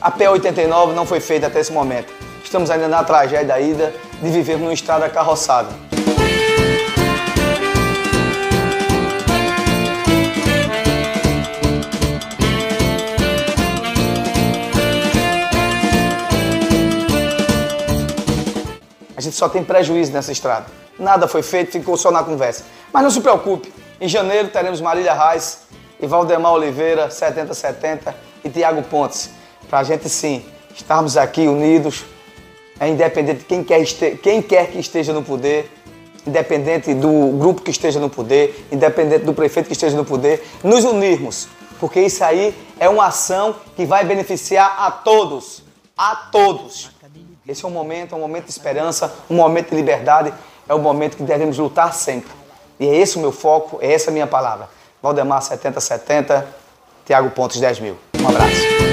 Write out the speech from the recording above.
A P89 não foi feita até esse momento. Estamos ainda na tragédia ainda de viver numa estrada carroçada. A gente só tem prejuízo nessa estrada. Nada foi feito, ficou só na conversa. Mas não se preocupe, em janeiro teremos Marília Reis e Valdemar Oliveira, 7070 e Tiago Pontes. Para a gente sim estarmos aqui unidos, é independente de quem quer, este, quem quer que esteja no poder, independente do grupo que esteja no poder, independente do prefeito que esteja no poder, nos unirmos, porque isso aí é uma ação que vai beneficiar a todos, a todos. Esse é um momento, é um momento de esperança, um momento de liberdade, é o momento que devemos lutar sempre. E é esse o meu foco, é essa a minha palavra. Valdemar 7070, Tiago Pontes 10 mil. Um abraço.